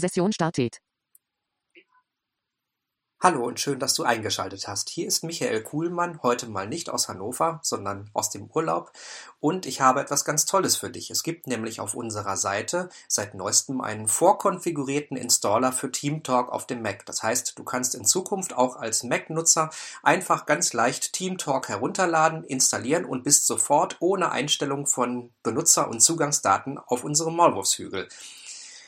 Session startet. Hallo und schön, dass du eingeschaltet hast. Hier ist Michael Kuhlmann, heute mal nicht aus Hannover, sondern aus dem Urlaub. Und ich habe etwas ganz Tolles für dich. Es gibt nämlich auf unserer Seite seit neuestem einen vorkonfigurierten Installer für TeamTalk auf dem Mac. Das heißt, du kannst in Zukunft auch als Mac-Nutzer einfach ganz leicht TeamTalk herunterladen, installieren und bist sofort ohne Einstellung von Benutzer- und Zugangsdaten auf unserem Maulwurfshügel.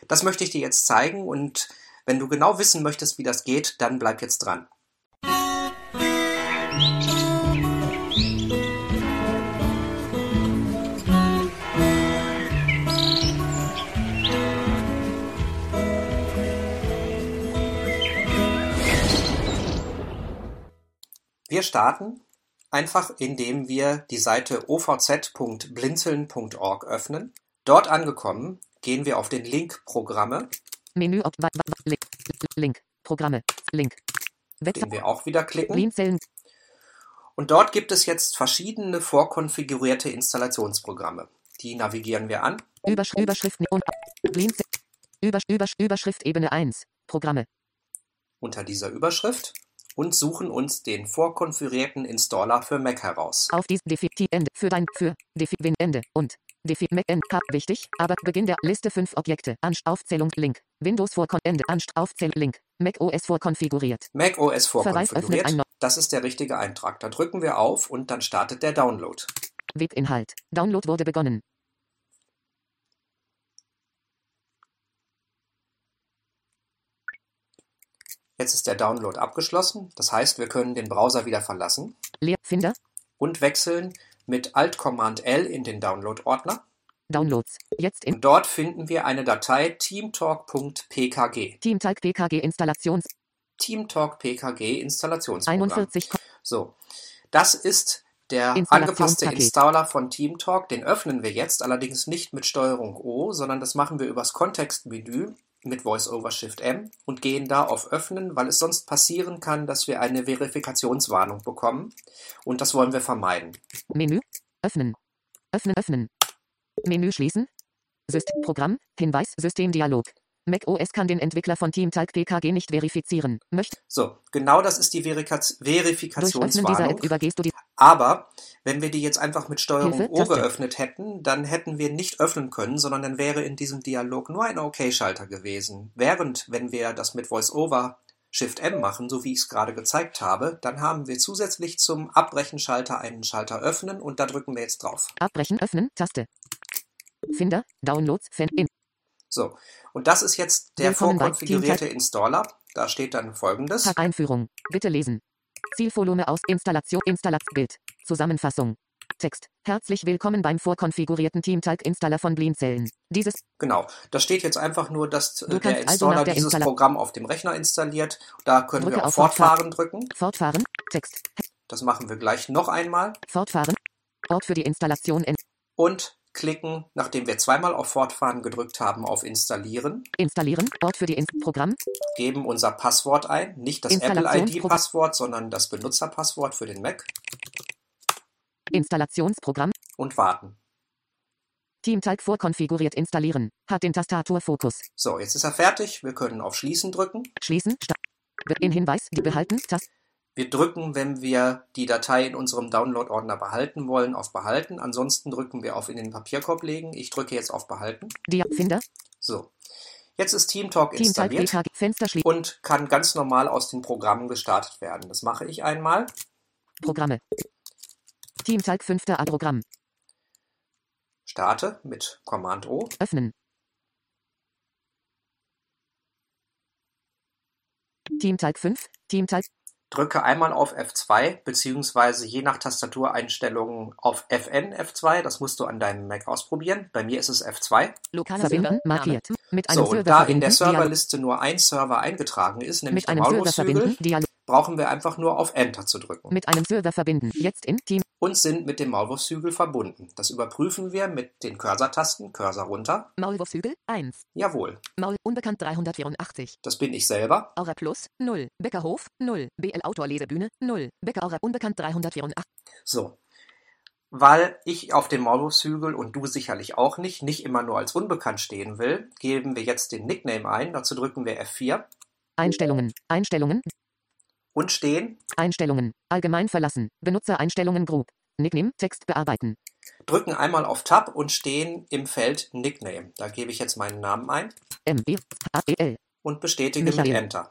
Das möchte ich dir jetzt zeigen und wenn du genau wissen möchtest, wie das geht, dann bleib jetzt dran. Wir starten einfach, indem wir die Seite ovz.blinzeln.org öffnen. Dort angekommen, gehen wir auf den Link Programme Menü Link, Programme, Link. Den wir auch wieder klicken. Und dort gibt es jetzt verschiedene vorkonfigurierte Installationsprogramme. Die navigieren wir an. Übersch Überschriften und Blinzeln. Übersch Übersch Überschrift Ebene 1. Programme. Unter dieser Überschrift und suchen uns den vorkonfigurierten Installer für Mac heraus. Auf dies Definitiv Ende für dein für Defi Win Ende und Defi Mac End K wichtig, aber Beginn der Liste 5 Objekte. Anst Aufzählung Link. Windows vor Ende Anst Aufzählung Link. Mac OS vorkonfiguriert. Mac OS vorkonfiguriert. Das ist der richtige Eintrag. Da drücken wir auf und dann startet der Download. Webinhalt. Download wurde begonnen. Jetzt ist der Download abgeschlossen. Das heißt, wir können den Browser wieder verlassen Leer Finder. und wechseln mit Alt-Command-L in den Download-Ordner. Downloads. Jetzt im dort finden wir eine Datei teamtalk.pkg. Teamtalk PKG Installations Teamtalk PKG Installationsprogramm. 41. So, das ist der angepasste Installer von TeamTalk. Den öffnen wir jetzt allerdings nicht mit Steuerung O, sondern das machen wir übers Kontextmenü mit VoiceOver Shift M und gehen da auf Öffnen, weil es sonst passieren kann, dass wir eine Verifikationswarnung bekommen und das wollen wir vermeiden. Menü. Öffnen. Öffnen, öffnen. Menü schließen. System Programm. Hinweis. Systemdialog. Mac OS kann den Entwickler von TeamTalk PKG nicht verifizieren. Möchte So, genau das ist die Verika durch Öffnen dieser Verifikationswarnung. App übergehst du die Aber wenn wir die jetzt einfach mit Steuerung O geöffnet hätten, dann hätten wir nicht öffnen können, sondern dann wäre in diesem Dialog nur ein OK-Schalter gewesen. Während, wenn wir das mit VoiceOver Shift M machen, so wie ich es gerade gezeigt habe, dann haben wir zusätzlich zum Abbrechen-Schalter einen Schalter öffnen und da drücken wir jetzt drauf. Abbrechen, öffnen, Taste. Finder, Downloads, Fan, in, So, und das ist jetzt der Willkommen vorkonfigurierte Installer. Da steht dann folgendes. Einführung. Bitte lesen. Zielvolumen aus Installation, Installat, Bild. Zusammenfassung. Text. Herzlich willkommen beim vorkonfigurierten TeamTalk Installer von Blinzeln. Dieses Genau, da steht jetzt einfach nur, dass äh, Du der also Installer nach der dieses Installa- Programm auf dem Rechner installiert. Da können Drücke wir auf auf Fortfahren. Fortfahren drücken. Fortfahren. Text. Das machen wir gleich noch einmal. Fortfahren. Ort für die Installation in Und klicken, nachdem wir zweimal auf Fortfahren gedrückt haben, auf Installieren. Installieren. Ort für die In Programm. Geben unser Passwort ein. Nicht das Apple-ID-Passwort, sondern das Benutzerpasswort für den Mac. Installationsprogramm. Und warten. TeamTalk vorkonfiguriert installieren. Hat den Tastaturfokus. So, jetzt ist er fertig. Wir können auf Schließen drücken. Schließen. In Hinweis. Die behalten. Taste. Wir drücken, wenn wir die Datei in unserem Download-Ordner behalten wollen, auf Behalten. Ansonsten drücken wir auf in den Papierkorb legen. Ich drücke jetzt auf Behalten. Dia Finder. So. Jetzt ist TeamTalk TeamTalk installiert schließen. und kann ganz normal aus den Programmen gestartet werden. Das mache ich einmal. Programme. TeamTalk 5. A-Programm. Starte mit Command O. Öffnen. TeamTalk 5. TeamTalk. Drücke einmal auf F2, beziehungsweise je nach Tastatureinstellungen auf FN F2. Das musst du an deinem Mac ausprobieren. Bei mir ist es F2. Lokaler Verbinden. Server, Markiert. Mit einem So, und Server da in der. Serverliste nur ein Server eingetragen ist, nämlich Mit der einem Server Maulwurfshügel. Brauchen wir einfach nur auf Enter zu drücken. Mit einem Server verbinden. Jetzt in Team. Und sind mit dem Maulwurfshügel verbunden. Das überprüfen wir mit den Cursor-Tasten. Cursor runter. Maulwurfshügel 1. Jawohl, Maul unbekannt 384. das bin ich selber. Aura Plus 0. Beckerhof 0. BL Autor Lesebühne 0. Becker Aura unbekannt 384. So. Weil ich auf dem Maulwurfshügel und du sicherlich auch nicht, nicht immer nur als unbekannt stehen will, geben wir jetzt den Nickname ein. Dazu drücken wir F4 Einstellungen, Einstellungen, und stehen. Einstellungen, allgemein verlassen, Benutzereinstellungen Group, Nickname, Text bearbeiten, Drücken einmal auf Tab und stehen im Feld Nickname. Da gebe ich jetzt meinen Namen ein M, B, H, E, L, und bestätige Michael. mit Enter.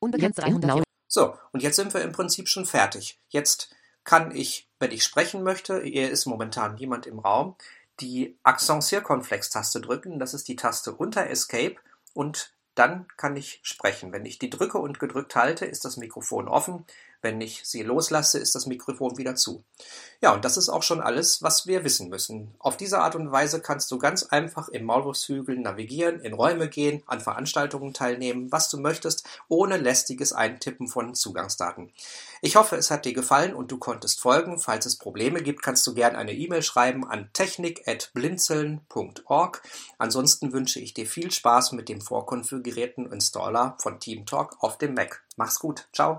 In 300. Blau. So, und jetzt sind wir im Prinzip schon fertig. Jetzt kann ich, wenn ich sprechen möchte, hier ist momentan niemand im Raum, die Accent-Circonflex-Taste drücken. Das ist die Taste unter Escape und dann kann ich sprechen. Wenn ich die drücke und gedrückt halte, ist das Mikrofon offen. Wenn ich sie loslasse, ist das Mikrofon wieder zu. Ja, und das ist auch schon alles, was wir wissen müssen. Auf diese Art und Weise kannst du ganz einfach im Maulwurfshügel navigieren, in Räume gehen, an Veranstaltungen teilnehmen, was du möchtest, ohne lästiges Eintippen von Zugangsdaten. Ich hoffe, es hat dir gefallen und du konntest folgen. Falls es Probleme gibt, kannst du gerne eine E-Mail schreiben an technik.blinzeln.org. Ansonsten wünsche ich dir viel Spaß mit dem vorkonfigurierten Installer von TeamTalk auf dem Mac. Mach's gut. Ciao.